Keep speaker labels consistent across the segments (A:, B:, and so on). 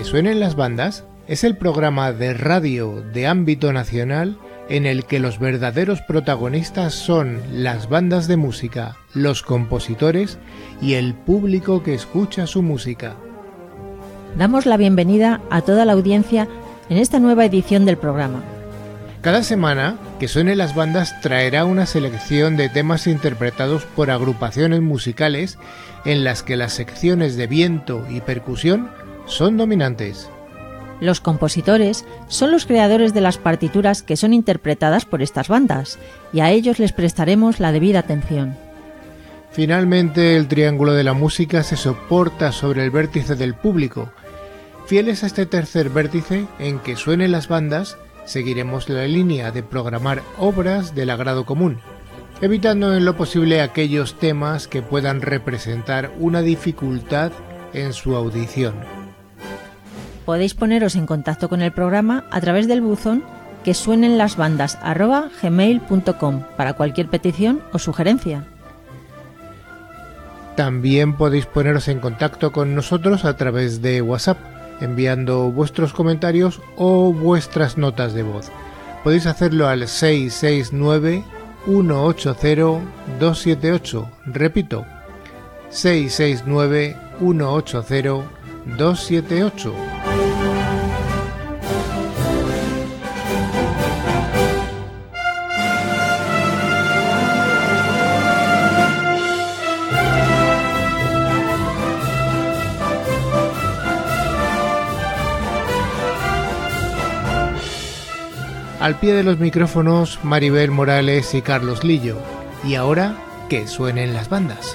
A: Que suenen las bandas es el programa de radio de ámbito nacional en el que los verdaderos protagonistas son las bandas de música, los compositores y el público que escucha su música.
B: Damos la bienvenida a toda la audiencia en esta nueva edición del programa.
A: Cada semana, que suene las bandas traerá una selección de temas interpretados por agrupaciones musicales en las que las secciones de viento y percusión son dominantes.
B: Los compositores son los creadores de las partituras que son interpretadas por estas bandas, y a ellos les prestaremos la debida atención.
A: Finalmente, el triángulo de la música se soporta sobre el vértice del público. Fieles a este tercer vértice en que suenen las bandas, seguiremos la línea de programar obras del agrado común, evitando en lo posible aquellos temas que puedan representar una dificultad en su audición
B: podéis poneros en contacto con el programa a través del buzón que suenen las bandas gmail.com para cualquier petición o sugerencia.
A: También podéis poneros en contacto con nosotros a través de WhatsApp, enviando vuestros comentarios o vuestras notas de voz. Podéis hacerlo al 669 180 278. Repito, 669 180 278. Al pie de los micrófonos Maribel Morales y Carlos Lillo. Y ahora, que suenen las bandas.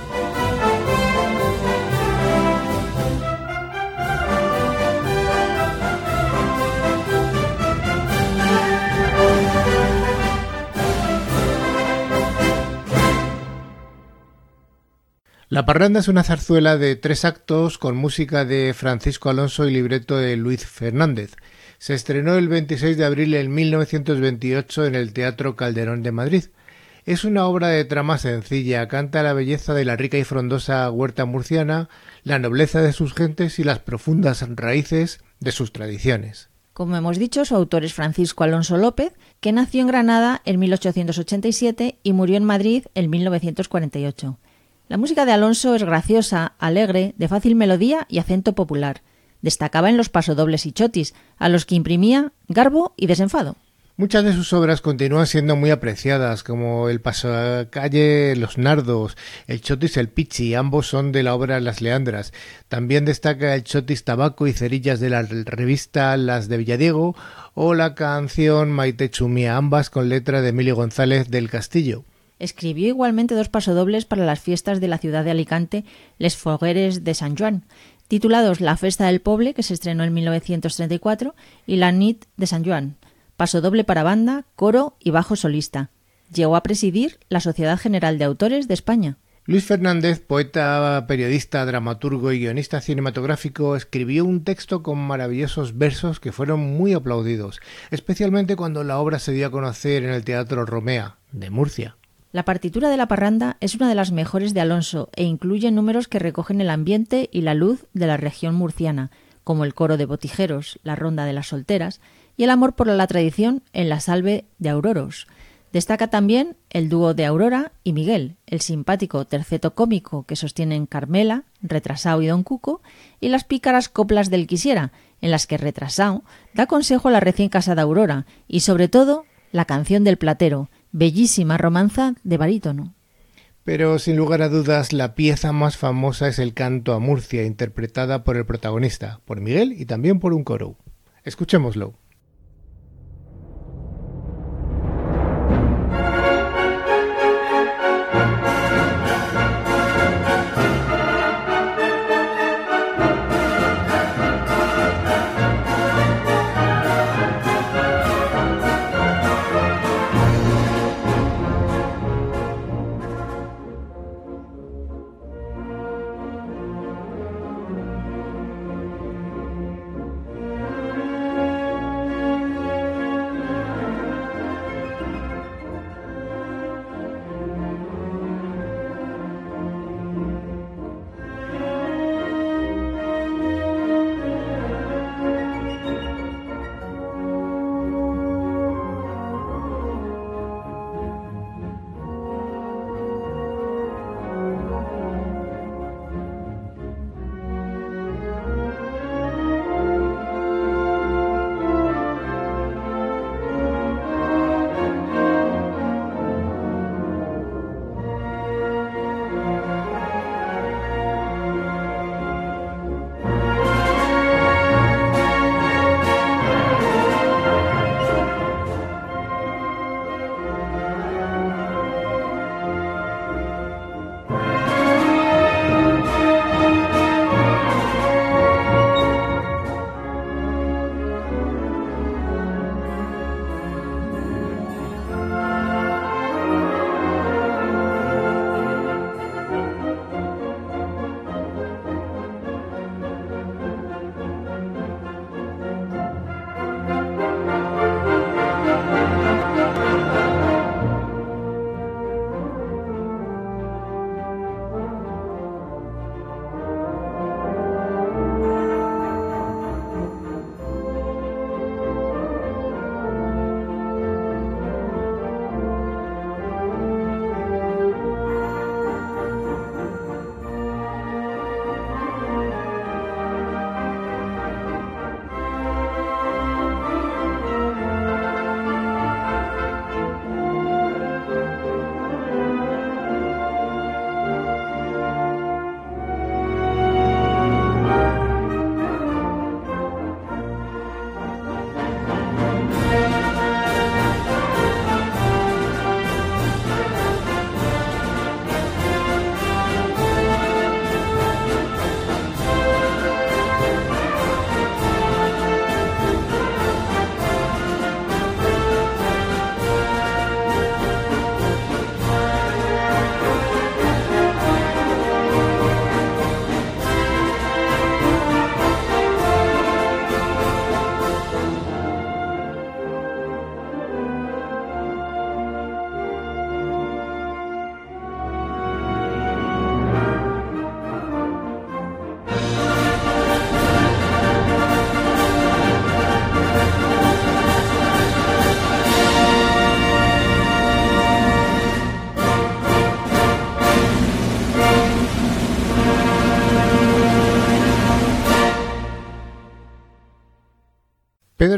A: La parranda es una zarzuela de tres actos con música de Francisco Alonso y libreto de Luis Fernández. Se estrenó el 26 de abril de 1928 en el Teatro Calderón de Madrid. Es una obra de trama sencilla, canta la belleza de la rica y frondosa huerta murciana, la nobleza de sus gentes y las profundas raíces de sus tradiciones.
B: Como hemos dicho, su autor es Francisco Alonso López, que nació en Granada en 1887 y murió en Madrid en 1948. La música de Alonso es graciosa, alegre, de fácil melodía y acento popular. Destacaba en los pasodobles y chotis, a los que imprimía garbo y desenfado.
A: Muchas de sus obras continúan siendo muy apreciadas, como el paso calle Los Nardos, el chotis El Pichi, ambos son de la obra Las Leandras. También destaca el chotis Tabaco y Cerillas de la revista Las de Villadiego o la canción Maite Chumía, ambas con letra de Emilio González del Castillo.
B: Escribió igualmente dos pasodobles para las fiestas de la ciudad de Alicante, Les Fogueres de San Juan, titulados La Festa del Poble, que se estrenó en 1934, y La Nit de San Juan, paso doble para banda, coro y bajo solista. Llegó a presidir la Sociedad General de Autores de España.
A: Luis Fernández, poeta, periodista, dramaturgo y guionista cinematográfico, escribió un texto con maravillosos versos que fueron muy aplaudidos, especialmente cuando la obra se dio a conocer en el Teatro Romea, de Murcia.
B: La partitura de la parranda es una de las mejores de Alonso e incluye números que recogen el ambiente y la luz de la región murciana, como el coro de botijeros, la ronda de las solteras y el amor por la tradición en la salve de Auroros. Destaca también el dúo de Aurora y Miguel, el simpático terceto cómico que sostienen Carmela, Retrasao y Don Cuco, y las pícaras coplas del Quisiera, en las que Retrasao da consejo a la recién casada Aurora, y sobre todo la canción del platero, bellísima romanza de barítono.
A: Pero sin lugar a dudas la pieza más famosa es el canto a Murcia, interpretada por el protagonista, por Miguel y también por un coro. Escuchémoslo.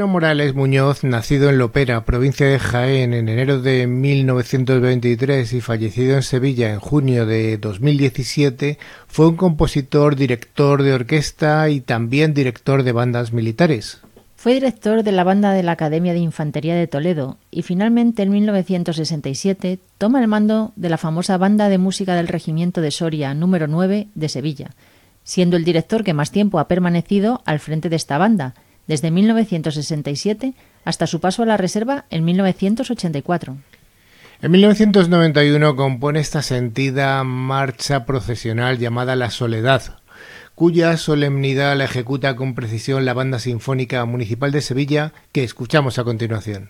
A: Morales Muñoz, nacido en Lopera, provincia de Jaén, en enero de 1923 y fallecido en Sevilla en junio de 2017, fue un compositor, director de orquesta y también director de bandas militares.
B: Fue director de la banda de la Academia de Infantería de Toledo y finalmente en 1967 toma el mando de la famosa banda de música del Regimiento de Soria número 9 de Sevilla, siendo el director que más tiempo ha permanecido al frente de esta banda, desde 1967 hasta su paso a la reserva en 1984.
A: En 1991 compone esta sentida marcha procesional llamada La Soledad, cuya solemnidad la ejecuta con precisión la Banda Sinfónica Municipal de Sevilla que escuchamos a continuación.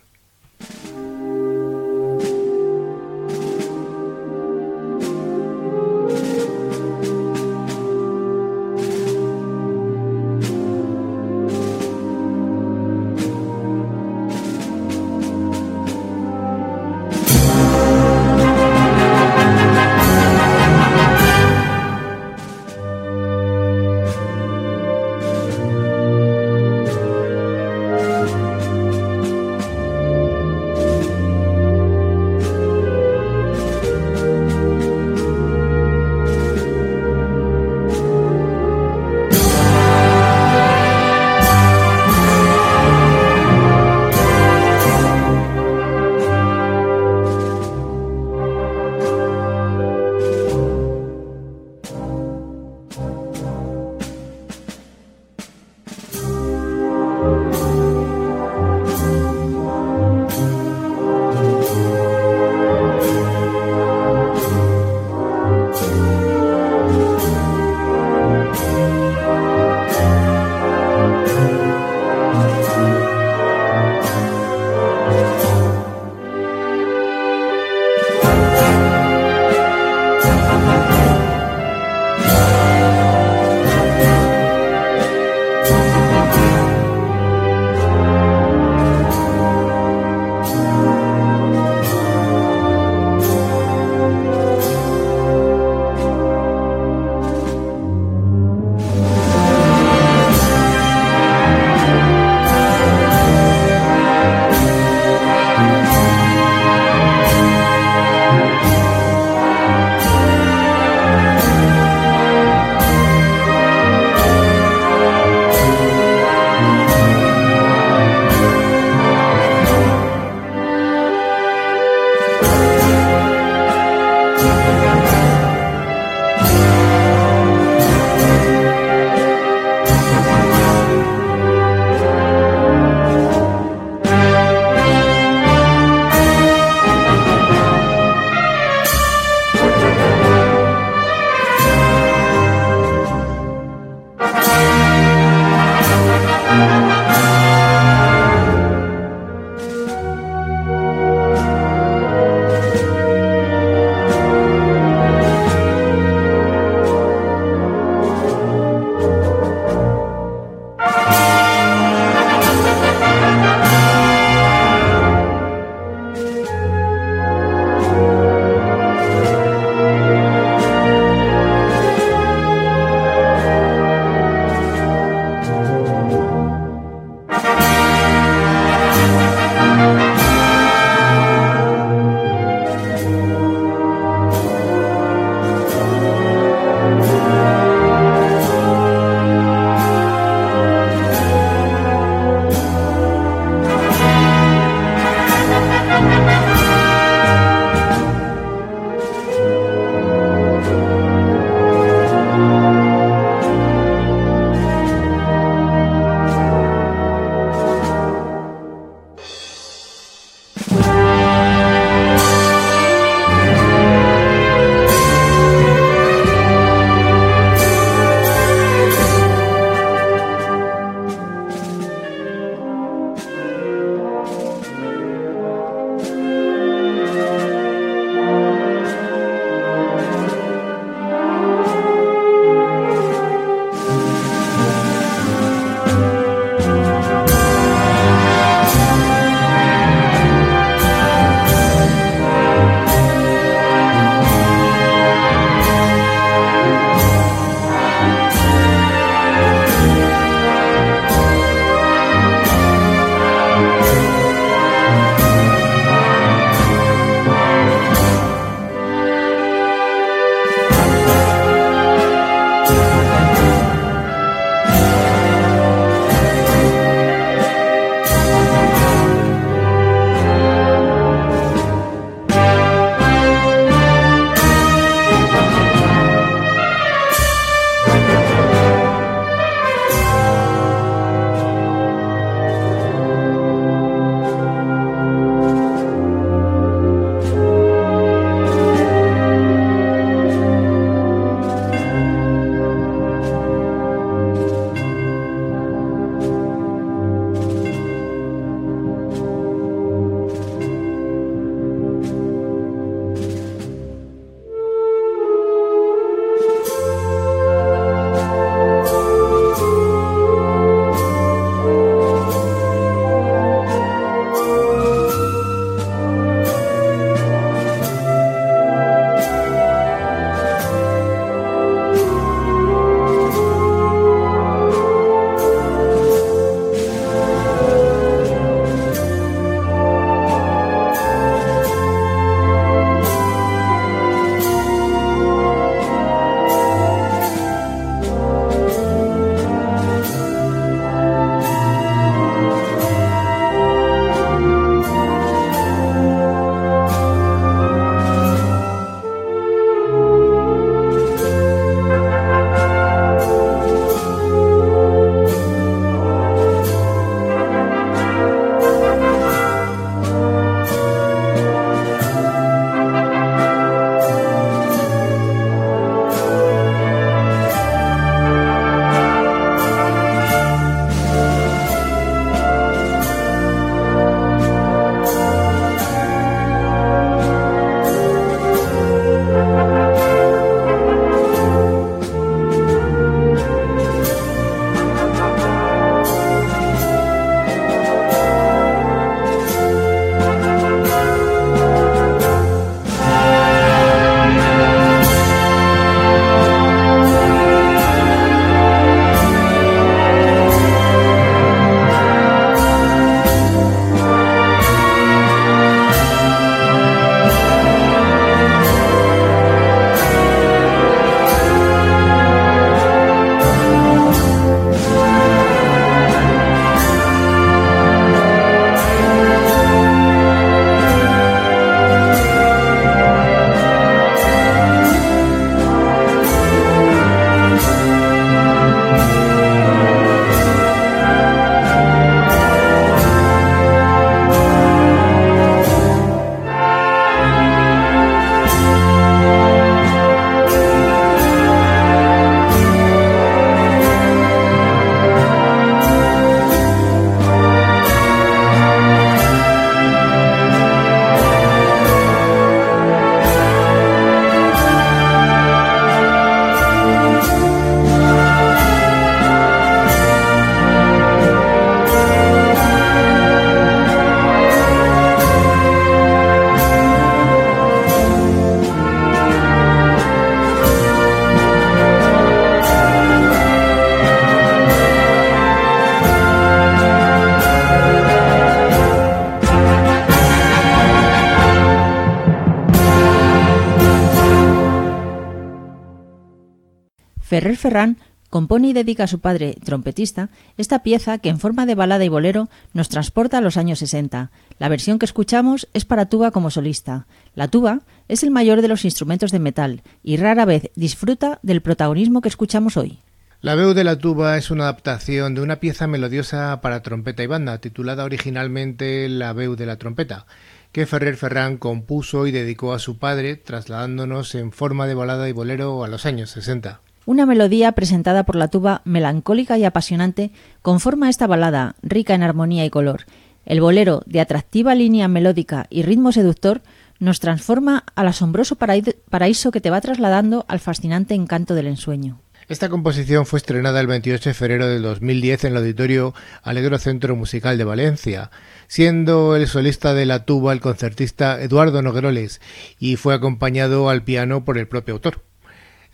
B: Ferrer Ferran compone y dedica a su padre, trompetista, esta pieza que en forma de balada y bolero nos transporta a los años 60. La versión que escuchamos es para tuba como solista. La tuba es el mayor de los instrumentos de metal y rara vez disfruta del protagonismo que escuchamos hoy.
A: La Veu de la tuba es una adaptación de una pieza melodiosa para trompeta y banda, titulada originalmente La Veu de la trompeta, que Ferrer Ferrán compuso y dedicó a su padre, trasladándonos en forma de balada y bolero a los años 60.
B: Una melodía presentada por la tuba melancólica y apasionante conforma esta balada, rica en armonía y color. El bolero, de atractiva línea melódica y ritmo seductor, nos transforma al asombroso paraíso que te va trasladando al fascinante encanto del ensueño.
A: Esta composición fue estrenada el 28 de febrero de 2010 en el Auditorio Alegro Centro Musical de Valencia, siendo el solista de la tuba el concertista Eduardo Nogueroles y fue acompañado al piano por el propio autor.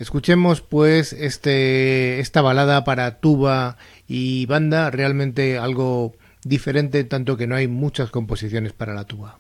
A: Escuchemos pues este, esta balada para tuba y banda, realmente algo diferente, tanto que no hay muchas composiciones para la tuba.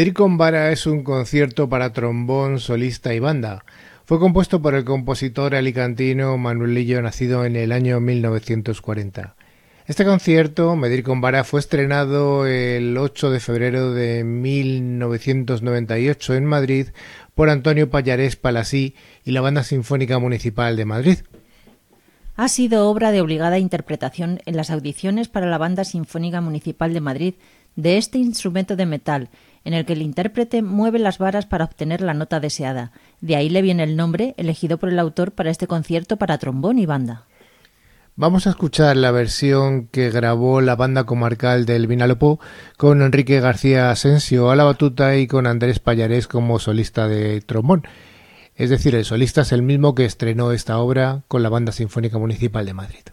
A: Medri con vara es un concierto para trombón, solista y banda. Fue compuesto por el compositor alicantino Manuelillo, nacido en el año 1940. Este concierto, Medir con Vara, fue estrenado el 8 de febrero de 1998 en Madrid por Antonio Payarés Palasí y la Banda Sinfónica Municipal de Madrid.
B: Ha sido obra de obligada interpretación en las audiciones para la Banda Sinfónica Municipal de Madrid de este instrumento de metal en el que el intérprete mueve las varas para obtener la nota deseada. De ahí le viene el nombre elegido por el autor para este concierto para trombón y banda.
A: Vamos a escuchar la versión que grabó la banda comarcal del Vinalopó con Enrique García Asensio a la batuta y con Andrés Payarés como solista de trombón. Es decir, el solista es el mismo que estrenó esta obra con la Banda Sinfónica Municipal de Madrid.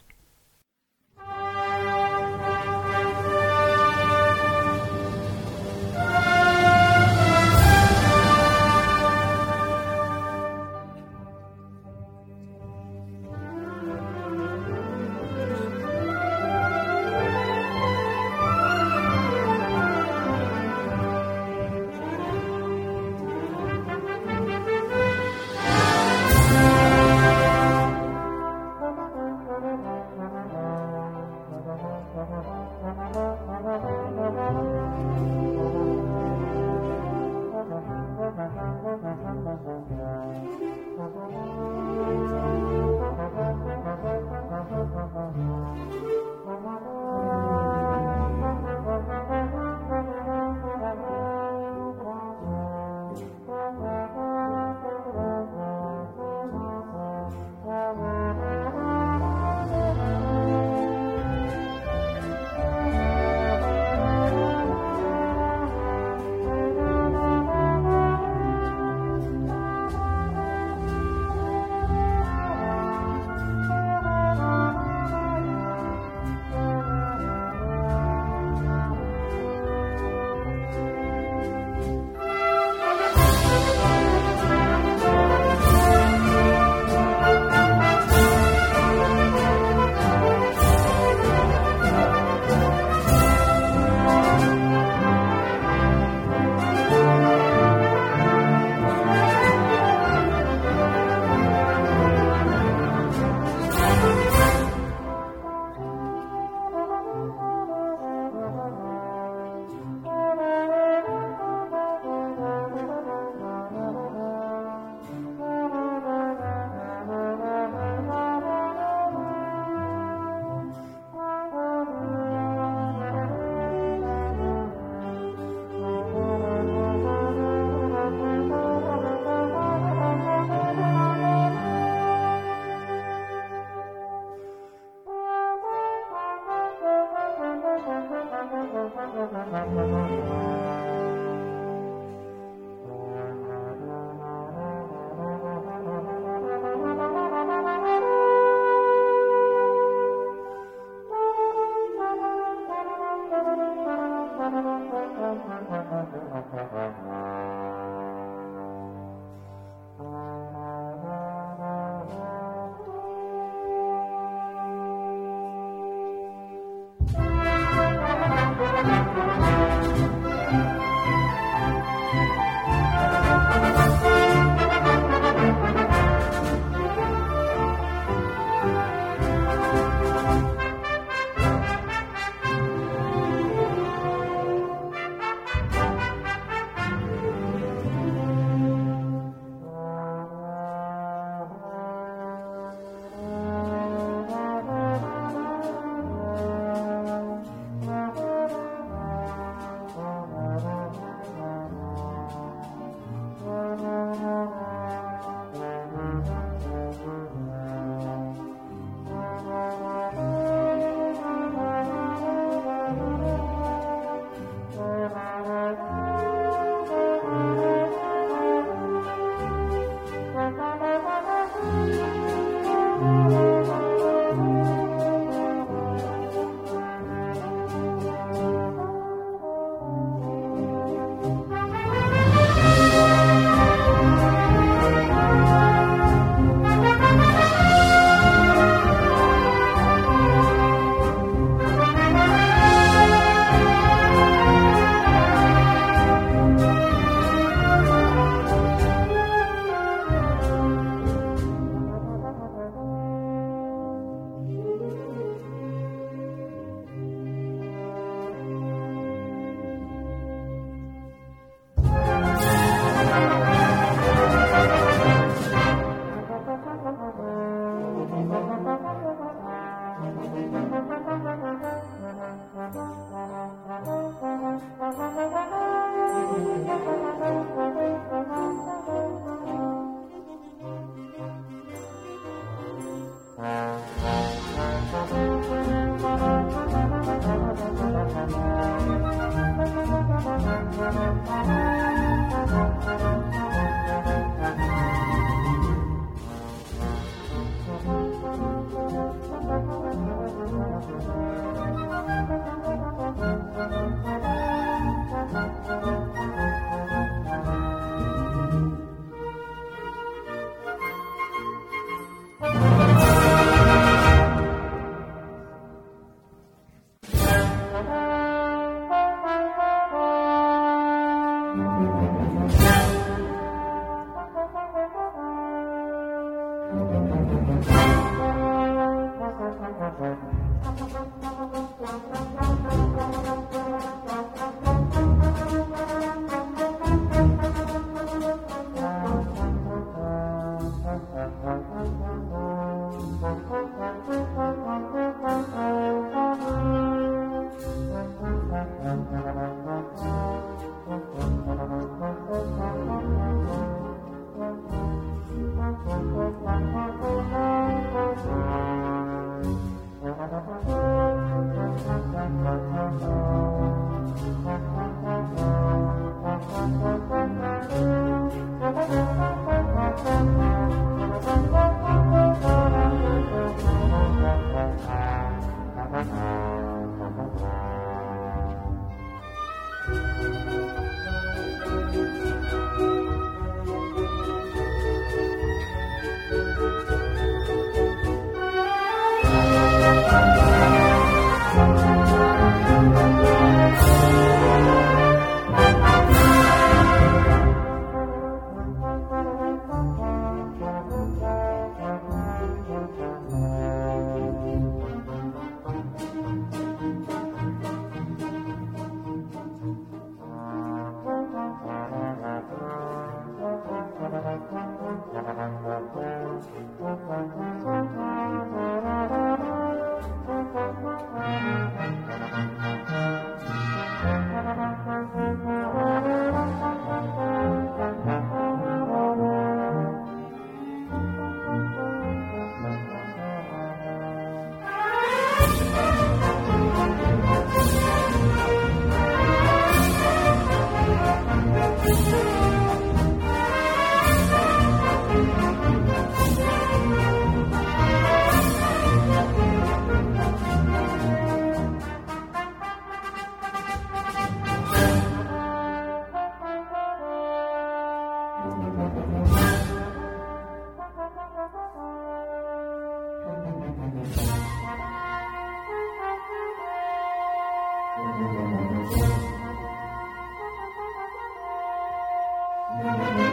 C: Música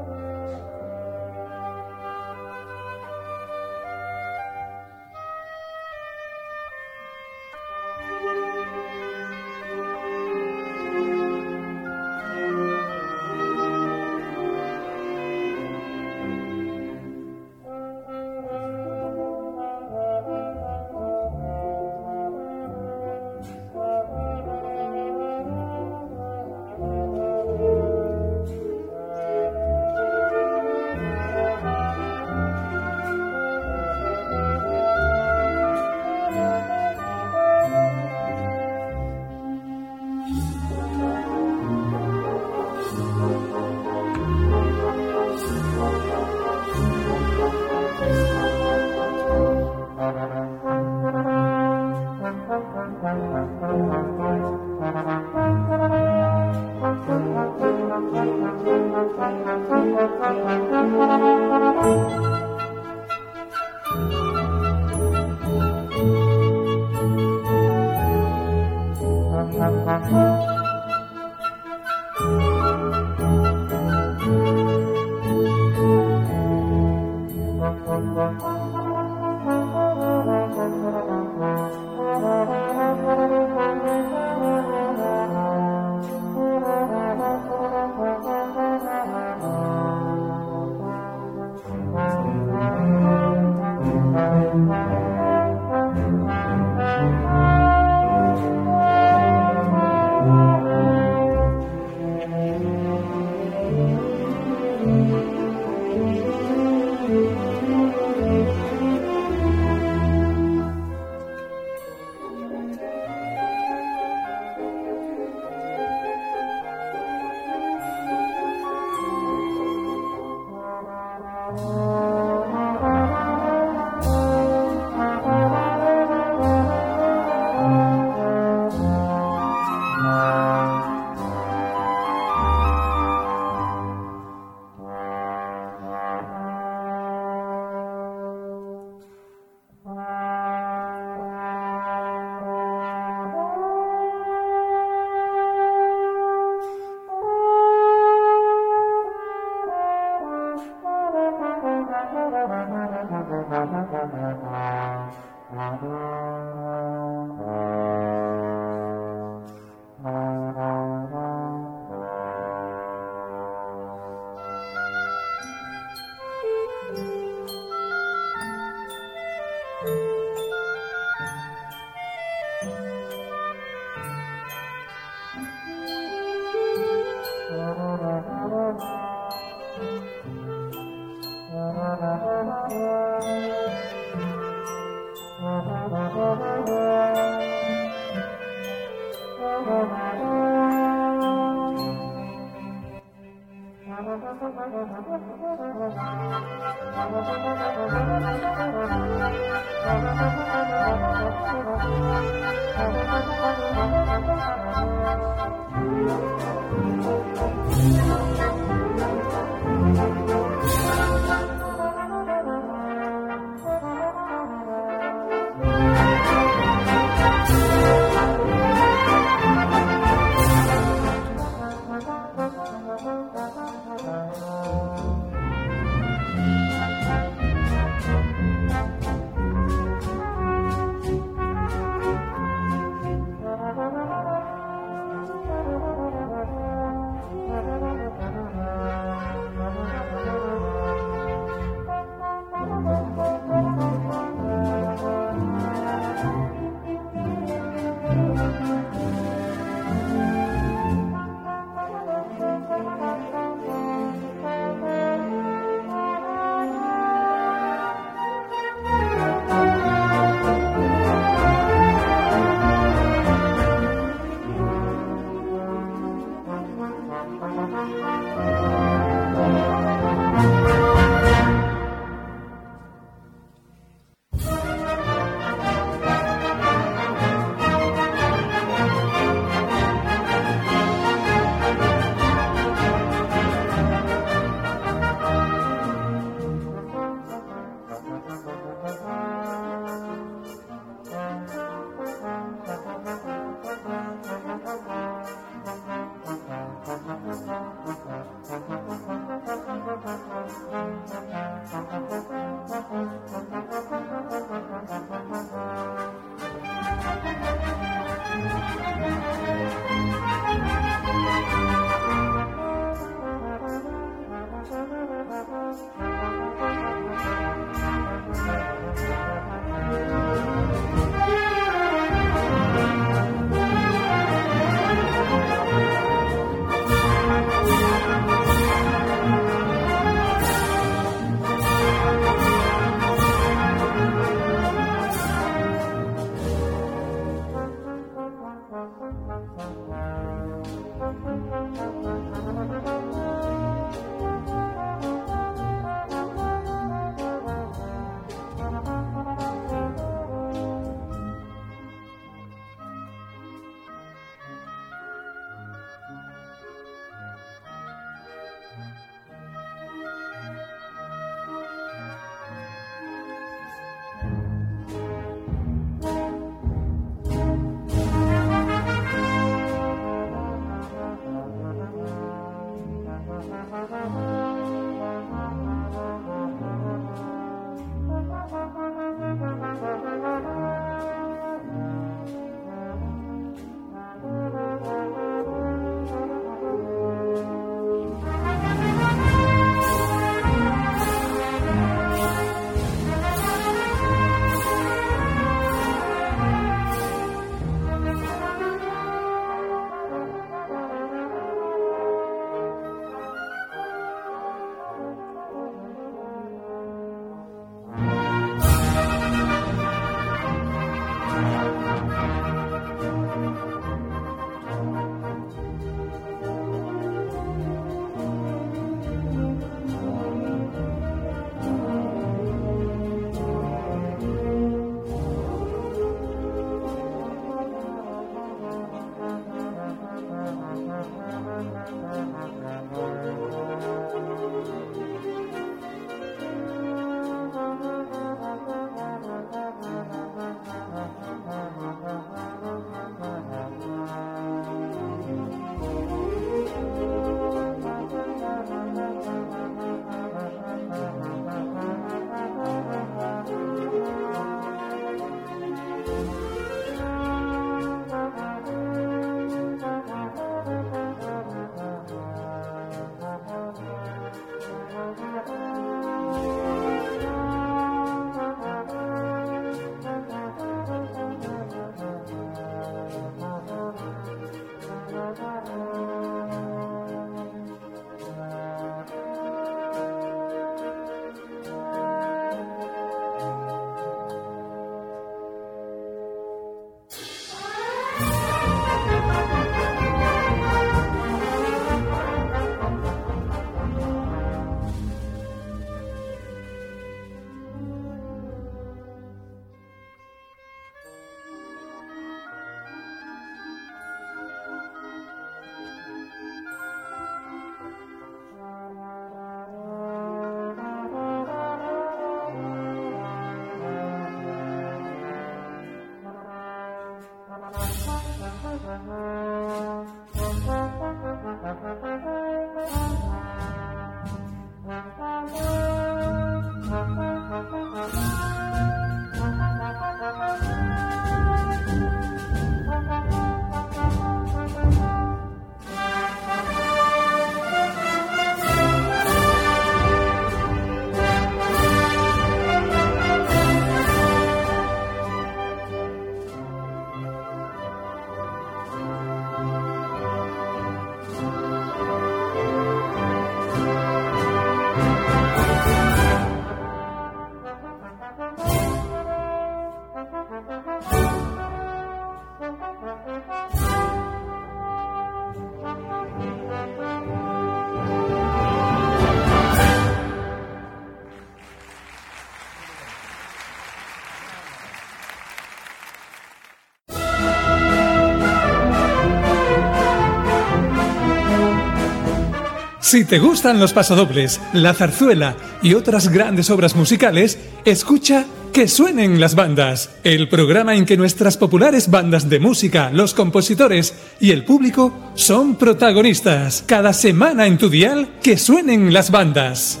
C: Si te gustan los pasodobles, la zarzuela y otras grandes obras musicales, escucha Que suenen las bandas, el programa en que nuestras populares bandas de música, los compositores y el público son protagonistas. Cada semana en tu dial, Que suenen las bandas.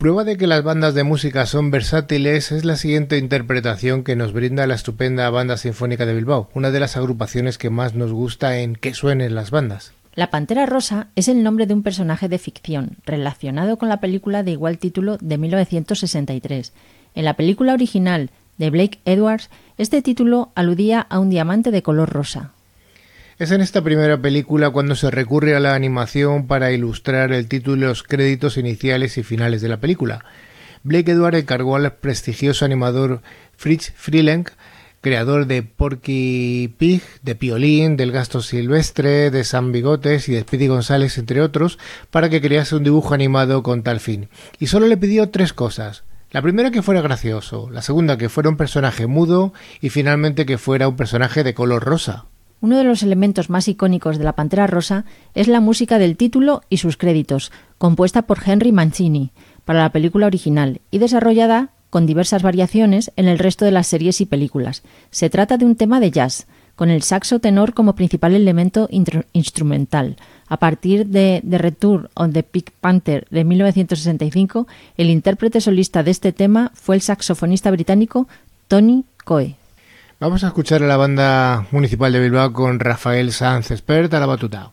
A: Prueba de que las bandas de música son versátiles es la siguiente interpretación que nos brinda la estupenda Banda Sinfónica de Bilbao, una de las agrupaciones que más nos gusta en que suenen las bandas.
B: La Pantera Rosa es el nombre de un personaje de ficción relacionado con la película de igual título de 1963. En la película original de Blake Edwards, este título aludía a un diamante de color rosa.
A: Es en esta primera película cuando se recurre a la animación para ilustrar el título y los créditos iniciales y finales de la película. Blake Edward encargó al prestigioso animador Fritz Freeling, creador de Porky Pig, de Piolín, del Gasto Silvestre, de San Bigotes y de Speedy González, entre otros, para que crease un dibujo animado con tal fin. Y solo le pidió tres cosas. La primera que fuera gracioso, la segunda que fuera un personaje mudo y finalmente que fuera un personaje de color rosa.
B: Uno de los elementos más icónicos de la Pantera Rosa es la música del título y sus créditos, compuesta por Henry Mancini para la película original y desarrollada con diversas variaciones en el resto de las series y películas. Se trata de un tema de jazz, con el saxo tenor como principal elemento instrumental. A partir de The Return of the Pig Panther de 1965, el intérprete solista de este tema fue el saxofonista británico Tony Coe.
A: Vamos a escuchar a la banda municipal de Bilbao con Rafael Sanz, experta la batuta.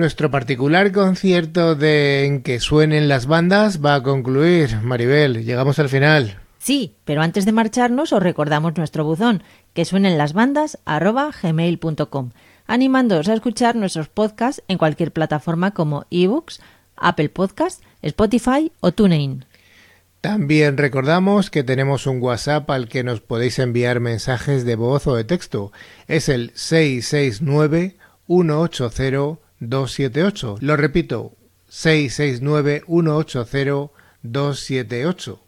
A: Nuestro particular concierto de En que suenen las bandas va a concluir. Maribel, llegamos al final.
B: Sí, pero antes de marcharnos os recordamos nuestro buzón, que suenen las bandas gmail.com, animándoos a escuchar nuestros podcasts en cualquier plataforma como ebooks, Apple Podcasts, Spotify o TuneIn.
A: También recordamos que tenemos un WhatsApp al que nos podéis enviar mensajes de voz o de texto. Es el 669 180 278. Lo repito, 669 180 278.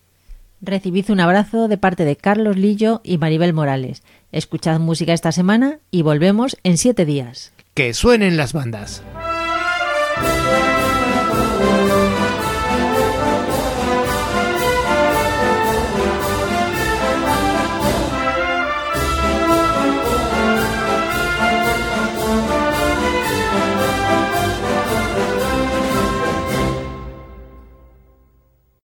B: Recibid un abrazo de parte de Carlos Lillo y Maribel Morales. Escuchad música esta semana y volvemos en siete días.
A: Que suenen las bandas.